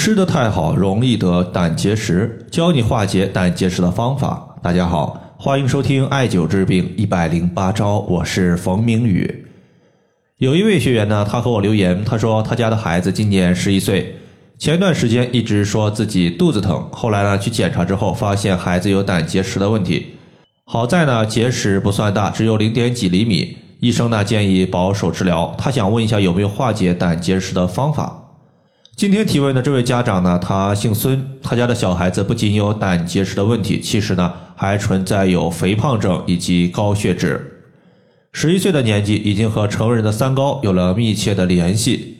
吃的太好容易得胆结石，教你化解胆结石的方法。大家好，欢迎收听艾灸治病一百零八招，我是冯明宇。有一位学员呢，他和我留言，他说他家的孩子今年十一岁，前段时间一直说自己肚子疼，后来呢去检查之后，发现孩子有胆结石的问题。好在呢结石不算大，只有零点几厘米，医生呢建议保守治疗。他想问一下有没有化解胆结石的方法。今天提问的这位家长呢，他姓孙，他家的小孩子不仅有胆结石的问题，其实呢还存在有肥胖症以及高血脂。十一岁的年纪已经和成人的三高有了密切的联系。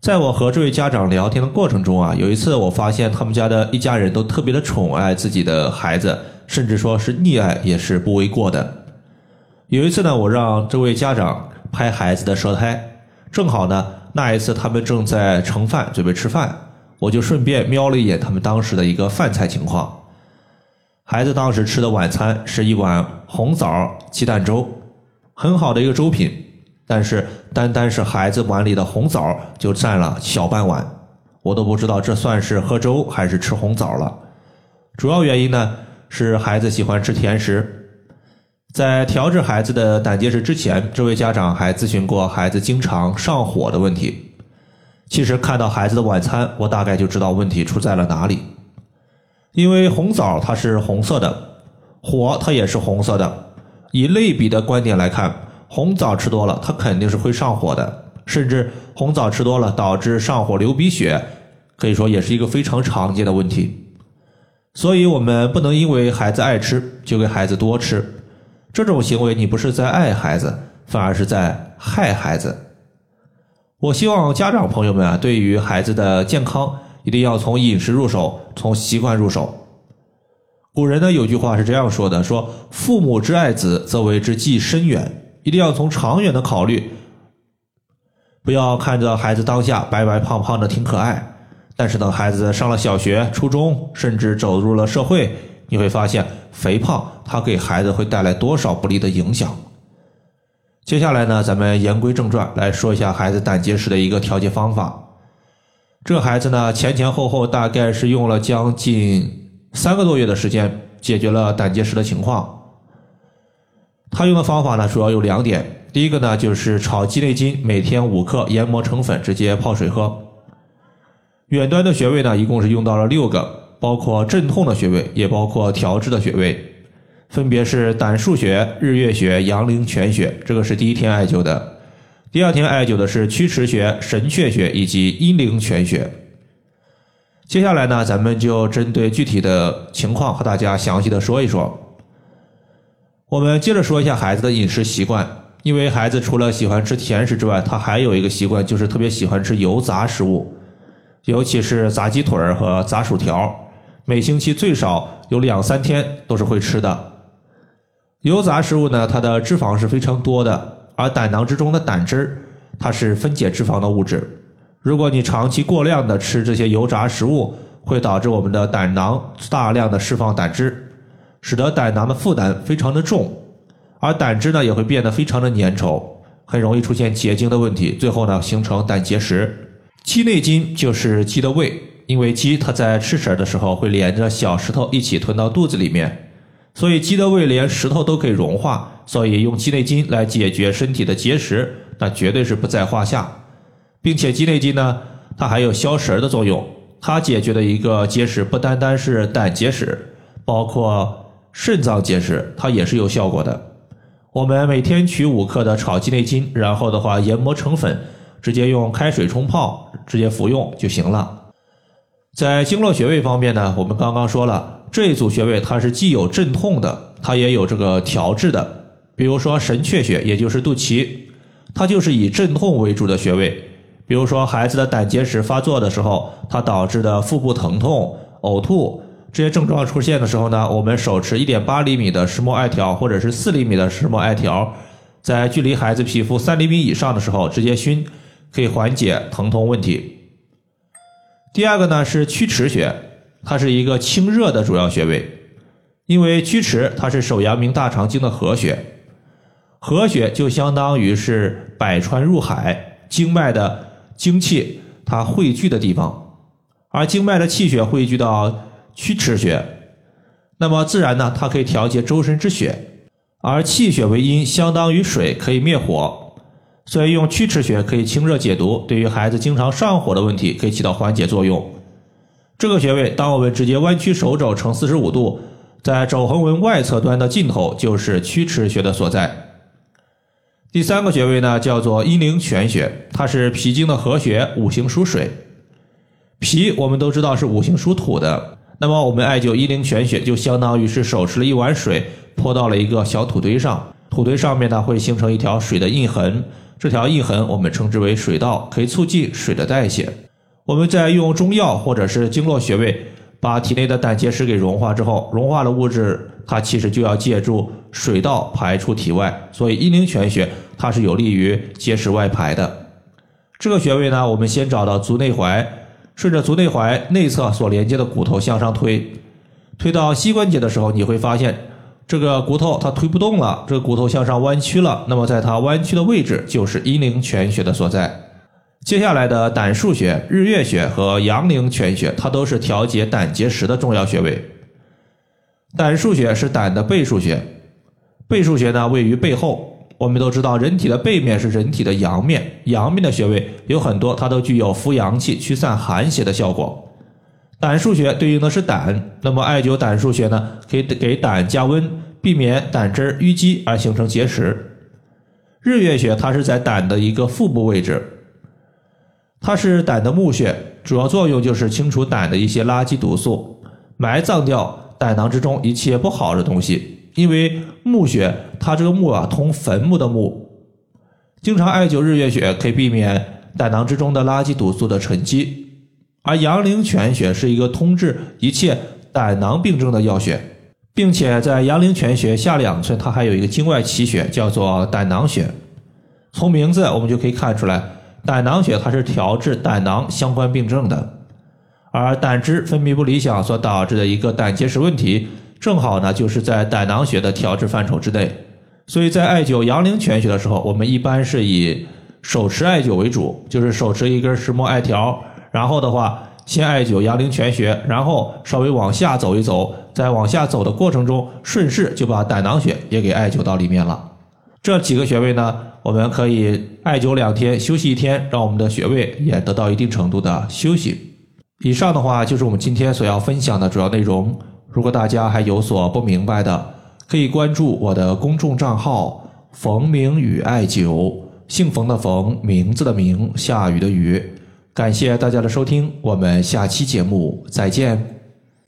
在我和这位家长聊天的过程中啊，有一次我发现他们家的一家人都特别的宠爱自己的孩子，甚至说是溺爱也是不为过的。有一次呢，我让这位家长拍孩子的舌苔，正好呢。那一次，他们正在盛饭，准备吃饭，我就顺便瞄了一眼他们当时的一个饭菜情况。孩子当时吃的晚餐是一碗红枣鸡蛋粥，很好的一个粥品，但是单单是孩子碗里的红枣就占了小半碗，我都不知道这算是喝粥还是吃红枣了。主要原因呢是孩子喜欢吃甜食。在调治孩子的胆结石之前，这位家长还咨询过孩子经常上火的问题。其实看到孩子的晚餐，我大概就知道问题出在了哪里。因为红枣它是红色的，火它也是红色的。以类比的观点来看，红枣吃多了，它肯定是会上火的。甚至红枣吃多了导致上火流鼻血，可以说也是一个非常常见的问题。所以我们不能因为孩子爱吃就给孩子多吃。这种行为，你不是在爱孩子，反而是在害孩子。我希望家长朋友们啊，对于孩子的健康，一定要从饮食入手，从习惯入手。古人呢有句话是这样说的：说父母之爱子，则为之计深远。一定要从长远的考虑，不要看着孩子当下白白胖胖的挺可爱，但是等孩子上了小学、初中，甚至走入了社会。你会发现，肥胖它给孩子会带来多少不利的影响。接下来呢，咱们言归正传，来说一下孩子胆结石的一个调节方法。这孩子呢，前前后后大概是用了将近三个多月的时间，解决了胆结石的情况。他用的方法呢，主要有两点。第一个呢，就是炒鸡内金，每天五克，研磨成粉，直接泡水喝。远端的穴位呢，一共是用到了六个。包括镇痛的穴位，也包括调治的穴位，分别是胆腧穴、日月穴、阳陵泉穴。这个是第一天艾灸的。第二天艾灸的是曲池穴、神阙穴以及阴陵泉穴。接下来呢，咱们就针对具体的情况和大家详细的说一说。我们接着说一下孩子的饮食习惯，因为孩子除了喜欢吃甜食之外，他还有一个习惯，就是特别喜欢吃油炸食物，尤其是炸鸡腿儿和炸薯条。每星期最少有两三天都是会吃的油炸食物呢，它的脂肪是非常多的，而胆囊之中的胆汁它是分解脂肪的物质。如果你长期过量的吃这些油炸食物，会导致我们的胆囊大量的释放胆汁，使得胆囊的负担非常的重，而胆汁呢也会变得非常的粘稠，很容易出现结晶的问题，最后呢形成胆结石。鸡内金就是鸡的胃。因为鸡它在吃食的时候会连着小石头一起吞到肚子里面，所以鸡的胃连石头都可以融化，所以用鸡内金来解决身体的结石，那绝对是不在话下。并且鸡内金呢，它还有消食的作用，它解决的一个结石不单单是胆结石，包括肾脏结石，它也是有效果的。我们每天取五克的炒鸡内金，然后的话研磨成粉，直接用开水冲泡，直接服用就行了。在经络穴位方面呢，我们刚刚说了，这一组穴位它是既有镇痛的，它也有这个调治的。比如说神阙穴，也就是肚脐，它就是以镇痛为主的穴位。比如说孩子的胆结石发作的时候，它导致的腹部疼痛、呕吐这些症状出现的时候呢，我们手持一点八厘米的石墨艾条或者是四厘米的石墨艾条，在距离孩子皮肤三厘米以上的时候直接熏，可以缓解疼痛问题。第二个呢是曲池穴，它是一个清热的主要穴位，因为曲池它是手阳明大肠经的合穴，合穴就相当于是百川入海，经脉的精气它汇聚的地方，而经脉的气血汇聚到曲池穴，那么自然呢，它可以调节周身之血。而气血为阴，相当于水，可以灭火，所以用曲池穴可以清热解毒，对于孩子经常上火的问题可以起到缓解作用。这个穴位，当我们直接弯曲手肘成四十五度，在肘横纹外侧端的尽头就是曲池穴的所在。第三个穴位呢，叫做阴陵泉穴，它是脾经的合穴，五行属水。脾我们都知道是五行属土的，那么我们艾灸阴陵泉穴，就相当于是手持了一碗水。泼到了一个小土堆上，土堆上面呢会形成一条水的印痕，这条印痕我们称之为水道，可以促进水的代谢。我们在用中药或者是经络穴位把体内的胆结石给融化之后，融化的物质它其实就要借助水道排出体外，所以阴陵泉穴它是有利于结石外排的。这个穴位呢，我们先找到足内踝，顺着足内踝内侧所连接的骨头向上推，推到膝关节的时候，你会发现。这个骨头它推不动了，这个骨头向上弯曲了，那么在它弯曲的位置就是阴陵泉穴的所在。接下来的胆腧穴、日月穴和阳陵泉穴，它都是调节胆结石的重要穴位。胆腧穴是胆的背腧穴，背腧穴呢位于背后。我们都知道，人体的背面是人体的阳面，阳面的穴位有很多，它都具有扶阳气、驱散寒邪的效果。胆腧穴对应的是胆，那么艾灸胆腧穴呢，可以给胆加温，避免胆汁淤积而形成结石。日月穴它是在胆的一个腹部位置，它是胆的募穴，主要作用就是清除胆的一些垃圾毒素，埋葬掉胆囊之中一切不好的东西。因为募穴，它这个募啊，通坟墓的墓，经常艾灸日月穴可以避免胆囊之中的垃圾毒素的沉积。而阳陵泉穴是一个通治一切胆囊病症的药穴，并且在阳陵泉穴下两寸，它还有一个经外奇穴，叫做胆囊穴。从名字我们就可以看出来，胆囊穴它是调治胆囊相关病症的，而胆汁分泌不理想所导致的一个胆结石问题，正好呢就是在胆囊穴的调治范畴之内。所以在艾灸阳陵泉穴的时候，我们一般是以手持艾灸为主，就是手持一根石墨艾条。然后的话，先艾灸阳陵泉穴，然后稍微往下走一走，在往下走的过程中，顺势就把胆囊穴也给艾灸到里面了。这几个穴位呢，我们可以艾灸两天，休息一天，让我们的穴位也得到一定程度的休息。以上的话就是我们今天所要分享的主要内容。如果大家还有所不明白的，可以关注我的公众账号“冯明宇艾灸”，姓冯的冯，名字的名，下雨的雨。感谢大家的收听，我们下期节目再见。